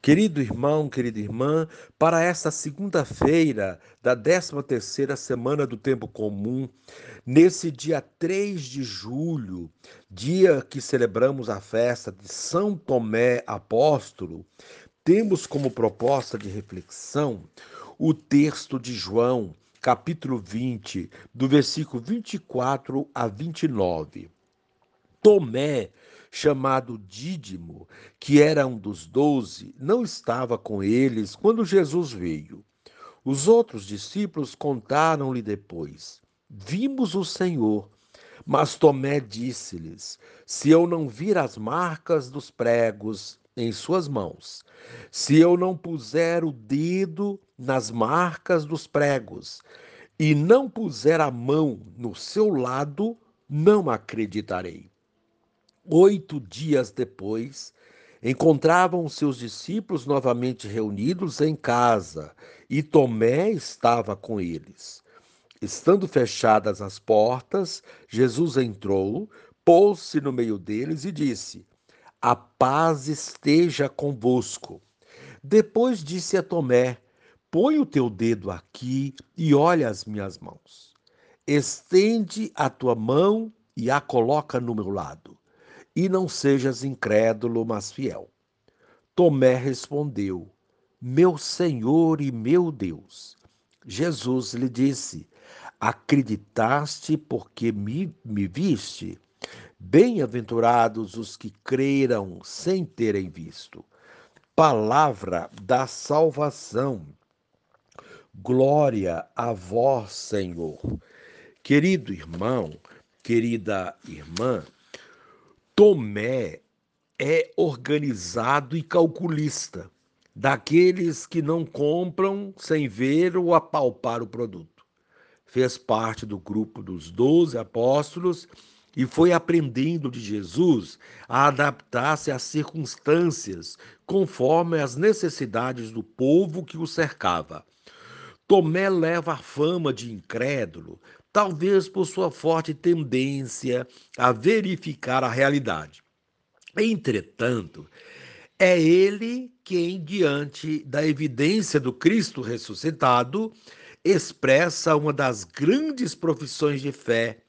Querido irmão, querida irmã, para esta segunda-feira da 13ª semana do tempo comum, nesse dia 3 de julho, dia que celebramos a festa de São Tomé Apóstolo, temos como proposta de reflexão o texto de João, capítulo 20, do versículo 24 a 29. Tomé chamado Dídimo, que era um dos doze, não estava com eles quando Jesus veio. Os outros discípulos contaram-lhe depois: Vimos o Senhor. Mas Tomé disse-lhes: Se eu não vir as marcas dos pregos em suas mãos, se eu não puser o dedo nas marcas dos pregos, e não puser a mão no seu lado, não acreditarei. Oito dias depois, encontravam seus discípulos novamente reunidos em casa e Tomé estava com eles. Estando fechadas as portas, Jesus entrou, pôs-se no meio deles e disse: A paz esteja convosco. Depois disse a Tomé: Põe o teu dedo aqui e olha as minhas mãos. Estende a tua mão e a coloca no meu lado e não sejas incrédulo, mas fiel. Tomé respondeu: Meu Senhor e meu Deus. Jesus lhe disse: Acreditaste porque me, me viste? Bem-aventurados os que creram sem terem visto. Palavra da salvação. Glória a vós, Senhor. Querido irmão, querida irmã, Tomé é organizado e calculista, daqueles que não compram sem ver ou apalpar o produto. Fez parte do grupo dos doze apóstolos e foi aprendendo de Jesus a adaptar-se às circunstâncias conforme as necessidades do povo que o cercava. Tomé leva a fama de incrédulo, talvez por sua forte tendência a verificar a realidade. Entretanto, é ele quem, diante da evidência do Cristo ressuscitado, expressa uma das grandes profissões de fé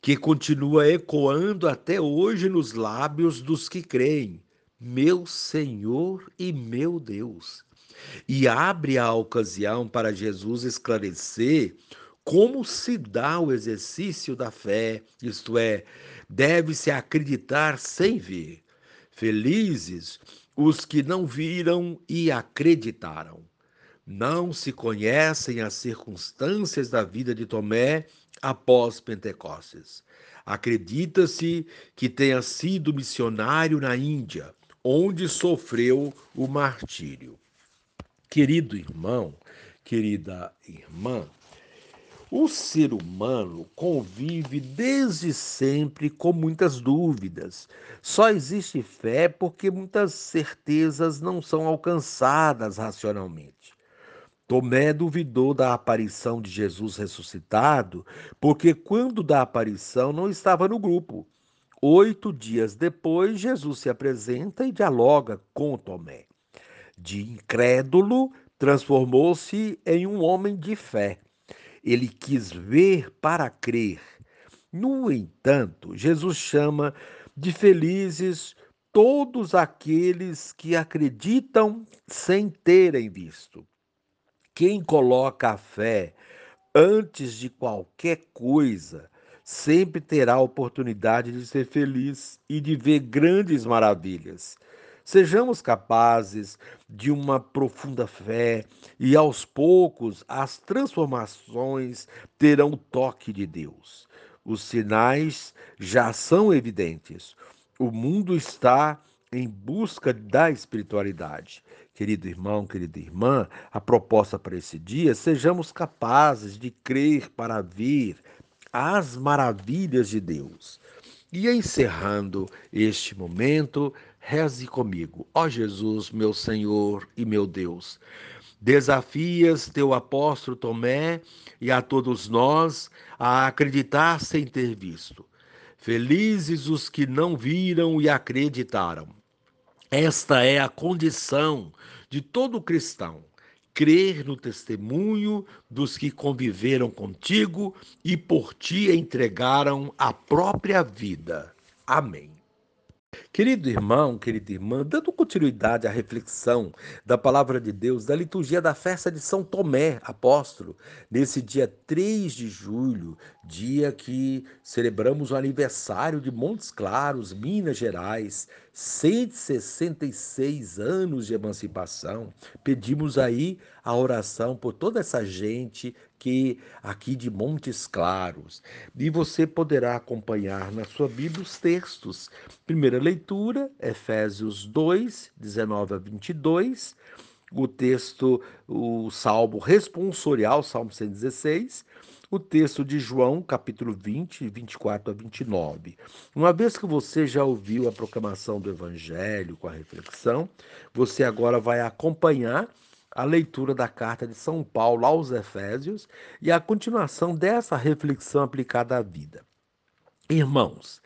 que continua ecoando até hoje nos lábios dos que creem: Meu Senhor e meu Deus. E abre a ocasião para Jesus esclarecer como se dá o exercício da fé, isto é, deve-se acreditar sem ver. Felizes os que não viram e acreditaram. Não se conhecem as circunstâncias da vida de Tomé após Pentecostes. Acredita-se que tenha sido missionário na Índia, onde sofreu o martírio. Querido irmão, querida irmã, o ser humano convive desde sempre com muitas dúvidas. Só existe fé porque muitas certezas não são alcançadas racionalmente. Tomé duvidou da aparição de Jesus ressuscitado, porque quando da aparição não estava no grupo. Oito dias depois, Jesus se apresenta e dialoga com Tomé. De incrédulo, transformou-se em um homem de fé. Ele quis ver para crer. No entanto, Jesus chama de felizes todos aqueles que acreditam sem terem visto. Quem coloca a fé antes de qualquer coisa sempre terá a oportunidade de ser feliz e de ver grandes maravilhas. Sejamos capazes de uma profunda fé e aos poucos as transformações terão o toque de Deus. Os sinais já são evidentes. O mundo está em busca da espiritualidade. Querido irmão, querida irmã, a proposta para esse dia, sejamos capazes de crer para ver as maravilhas de Deus. E encerrando este momento, reze comigo. Ó Jesus, meu Senhor e meu Deus, desafias teu apóstolo Tomé e a todos nós a acreditar sem ter visto. Felizes os que não viram e acreditaram. Esta é a condição de todo cristão. Crer no testemunho dos que conviveram contigo e por ti entregaram a própria vida. Amém. Querido irmão, querida irmã, dando continuidade à reflexão da palavra de Deus, da liturgia da festa de São Tomé, apóstolo, nesse dia 3 de julho, dia que celebramos o aniversário de Montes Claros, Minas Gerais, 166 anos de emancipação. Pedimos aí a oração por toda essa gente que aqui de Montes Claros. E você poderá acompanhar na sua Bíblia os textos. Primeira leitura, Efésios 2, 19 a 22. O texto, o salmo responsorial, Salmo 116 o texto de João, capítulo 20, 24 a 29. Uma vez que você já ouviu a proclamação do Evangelho com a reflexão, você agora vai acompanhar a leitura da carta de São Paulo aos Efésios e a continuação dessa reflexão aplicada à vida. Irmãos,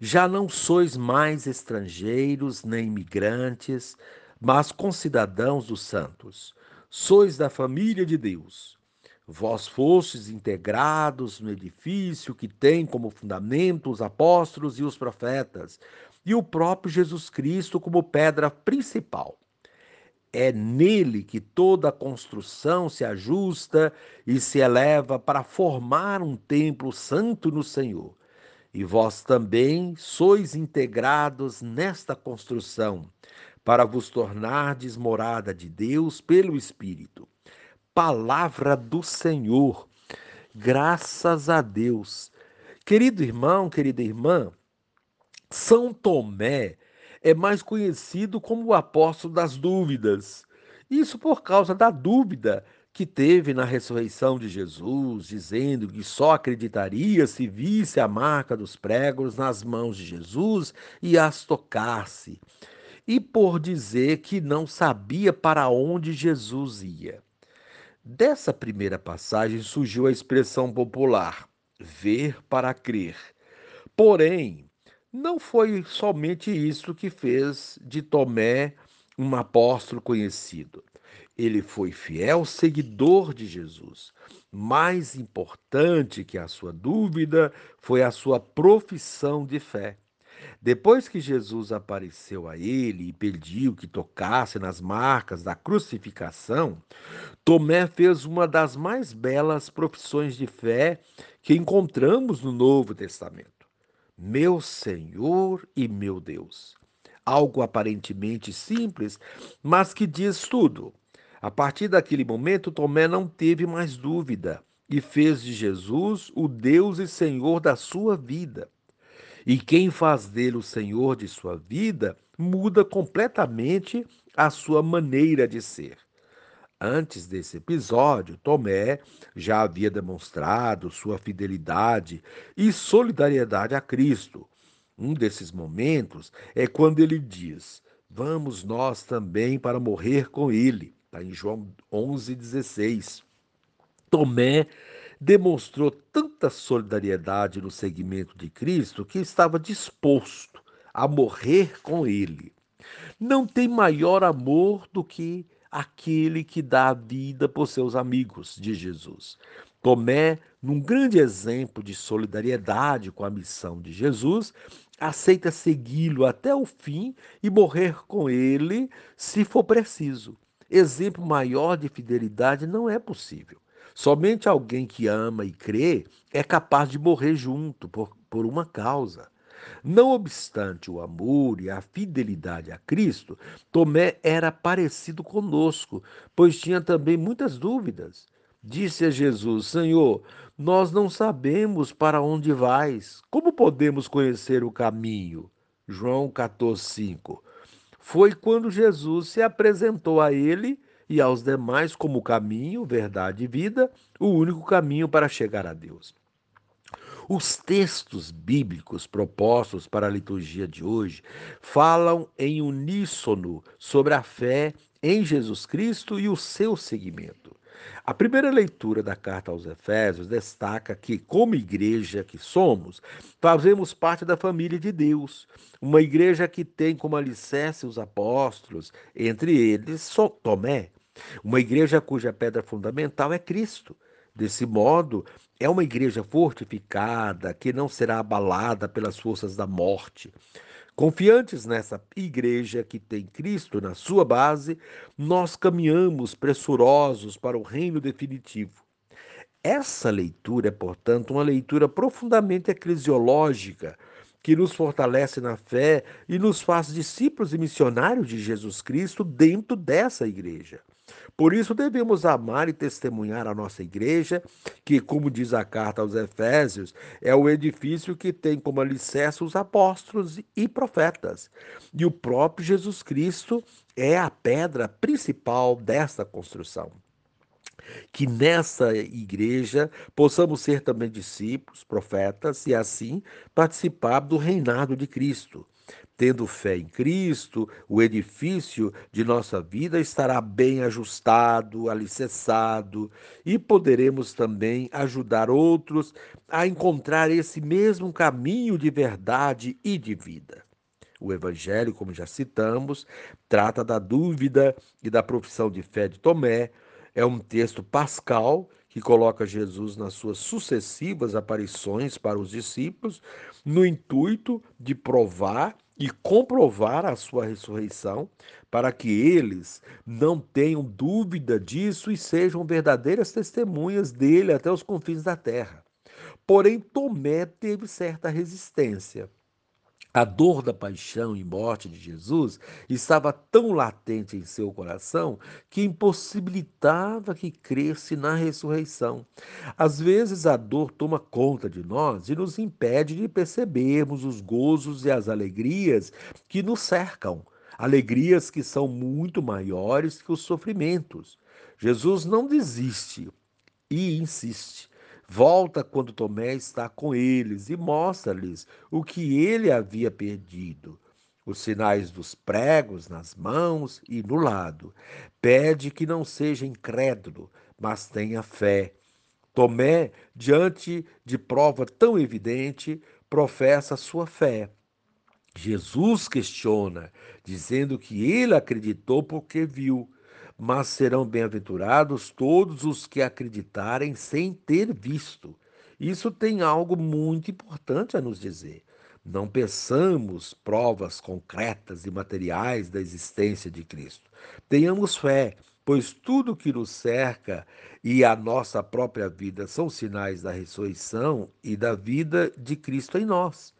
já não sois mais estrangeiros nem imigrantes, mas concidadãos dos santos. Sois da família de Deus. Vós fostes integrados no edifício que tem como fundamento os apóstolos e os profetas, e o próprio Jesus Cristo como pedra principal. É nele que toda construção se ajusta e se eleva para formar um templo santo no Senhor. E vós também sois integrados nesta construção, para vos tornardes morada de Deus pelo Espírito. Palavra do Senhor. Graças a Deus. Querido irmão, querida irmã, São Tomé é mais conhecido como o apóstolo das dúvidas. Isso por causa da dúvida que teve na ressurreição de Jesus, dizendo que só acreditaria se visse a marca dos pregos nas mãos de Jesus e as tocasse. E por dizer que não sabia para onde Jesus ia. Dessa primeira passagem surgiu a expressão popular ver para crer. Porém, não foi somente isso que fez de Tomé um apóstolo conhecido. Ele foi fiel seguidor de Jesus. Mais importante que a sua dúvida foi a sua profissão de fé. Depois que Jesus apareceu a ele e pediu que tocasse nas marcas da crucificação, Tomé fez uma das mais belas profissões de fé que encontramos no Novo Testamento meu Senhor e meu Deus. Algo aparentemente simples, mas que diz tudo. A partir daquele momento, Tomé não teve mais dúvida e fez de Jesus o Deus e Senhor da sua vida. E quem faz dele o Senhor de sua vida muda completamente a sua maneira de ser. Antes desse episódio, Tomé já havia demonstrado sua fidelidade e solidariedade a Cristo. Um desses momentos é quando ele diz: Vamos nós também para morrer com ele. Está em João 11,16. Tomé demonstrou tanta solidariedade no seguimento de Cristo que estava disposto a morrer com ele. Não tem maior amor do que aquele que dá a vida por seus amigos de Jesus. Tomé, num grande exemplo de solidariedade com a missão de Jesus, aceita segui-lo até o fim e morrer com ele se for preciso. Exemplo maior de fidelidade não é possível. Somente alguém que ama e crê é capaz de morrer junto por, por uma causa. Não obstante o amor e a fidelidade a Cristo, Tomé era parecido conosco, pois tinha também muitas dúvidas. Disse a Jesus: Senhor, nós não sabemos para onde vais. Como podemos conhecer o caminho? João 14:5. Foi quando Jesus se apresentou a ele e aos demais como caminho, verdade e vida, o único caminho para chegar a Deus. Os textos bíblicos propostos para a liturgia de hoje falam em uníssono sobre a fé em Jesus Cristo e o seu seguimento. A primeira leitura da carta aos Efésios destaca que, como igreja que somos, fazemos parte da família de Deus, uma igreja que tem como alicerce os apóstolos, entre eles Tomé, uma igreja cuja pedra fundamental é Cristo. Desse modo, é uma igreja fortificada que não será abalada pelas forças da morte. Confiantes nessa igreja que tem Cristo na sua base, nós caminhamos pressurosos para o reino definitivo. Essa leitura é, portanto, uma leitura profundamente eclesiológica, que nos fortalece na fé e nos faz discípulos e missionários de Jesus Cristo dentro dessa igreja. Por isso devemos amar e testemunhar a nossa igreja, que, como diz a carta aos Efésios, é o edifício que tem como alicerce os apóstolos e profetas. E o próprio Jesus Cristo é a pedra principal desta construção que nessa igreja possamos ser também discípulos, profetas e assim participar do reinado de Cristo. Tendo fé em Cristo, o edifício de nossa vida estará bem ajustado, alicerçado e poderemos também ajudar outros a encontrar esse mesmo caminho de verdade e de vida. O Evangelho, como já citamos, trata da dúvida e da profissão de fé de Tomé. É um texto pascal que coloca Jesus nas suas sucessivas aparições para os discípulos, no intuito de provar e comprovar a sua ressurreição, para que eles não tenham dúvida disso e sejam verdadeiras testemunhas dele até os confins da terra. Porém, Tomé teve certa resistência. A dor da paixão e morte de Jesus estava tão latente em seu coração que impossibilitava que cresce na ressurreição. Às vezes a dor toma conta de nós e nos impede de percebermos os gozos e as alegrias que nos cercam, alegrias que são muito maiores que os sofrimentos. Jesus não desiste e insiste Volta quando Tomé está com eles e mostra-lhes o que ele havia perdido. Os sinais dos pregos nas mãos e no lado. Pede que não seja incrédulo, mas tenha fé. Tomé, diante de prova tão evidente, professa sua fé. Jesus questiona, dizendo que ele acreditou porque viu mas serão bem-aventurados todos os que acreditarem sem ter visto. Isso tem algo muito importante a nos dizer. Não peçamos provas concretas e materiais da existência de Cristo. Tenhamos fé, pois tudo que nos cerca e a nossa própria vida são sinais da ressurreição e da vida de Cristo em nós.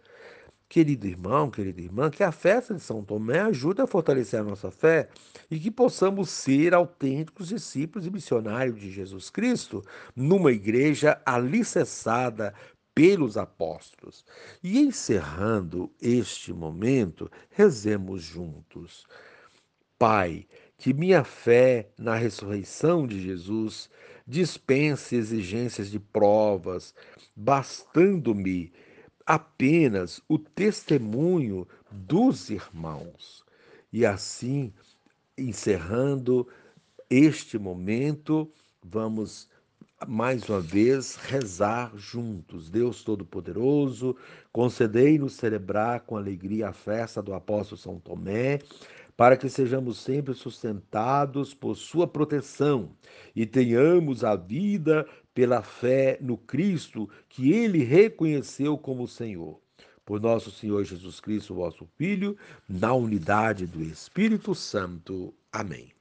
Querido irmão, querida irmã, que a festa de São Tomé ajude a fortalecer a nossa fé e que possamos ser autênticos discípulos e missionários de Jesus Cristo numa igreja alicerçada pelos apóstolos. E encerrando este momento, rezemos juntos. Pai, que minha fé na ressurreição de Jesus dispense exigências de provas, bastando-me apenas o testemunho dos irmãos. E assim, encerrando este momento, vamos mais uma vez rezar juntos. Deus Todo-Poderoso, concedei-nos celebrar com alegria a festa do apóstolo São Tomé, para que sejamos sempre sustentados por sua proteção e tenhamos a vida pela fé no Cristo que ele reconheceu como Senhor. Por nosso Senhor Jesus Cristo, vosso Filho, na unidade do Espírito Santo. Amém.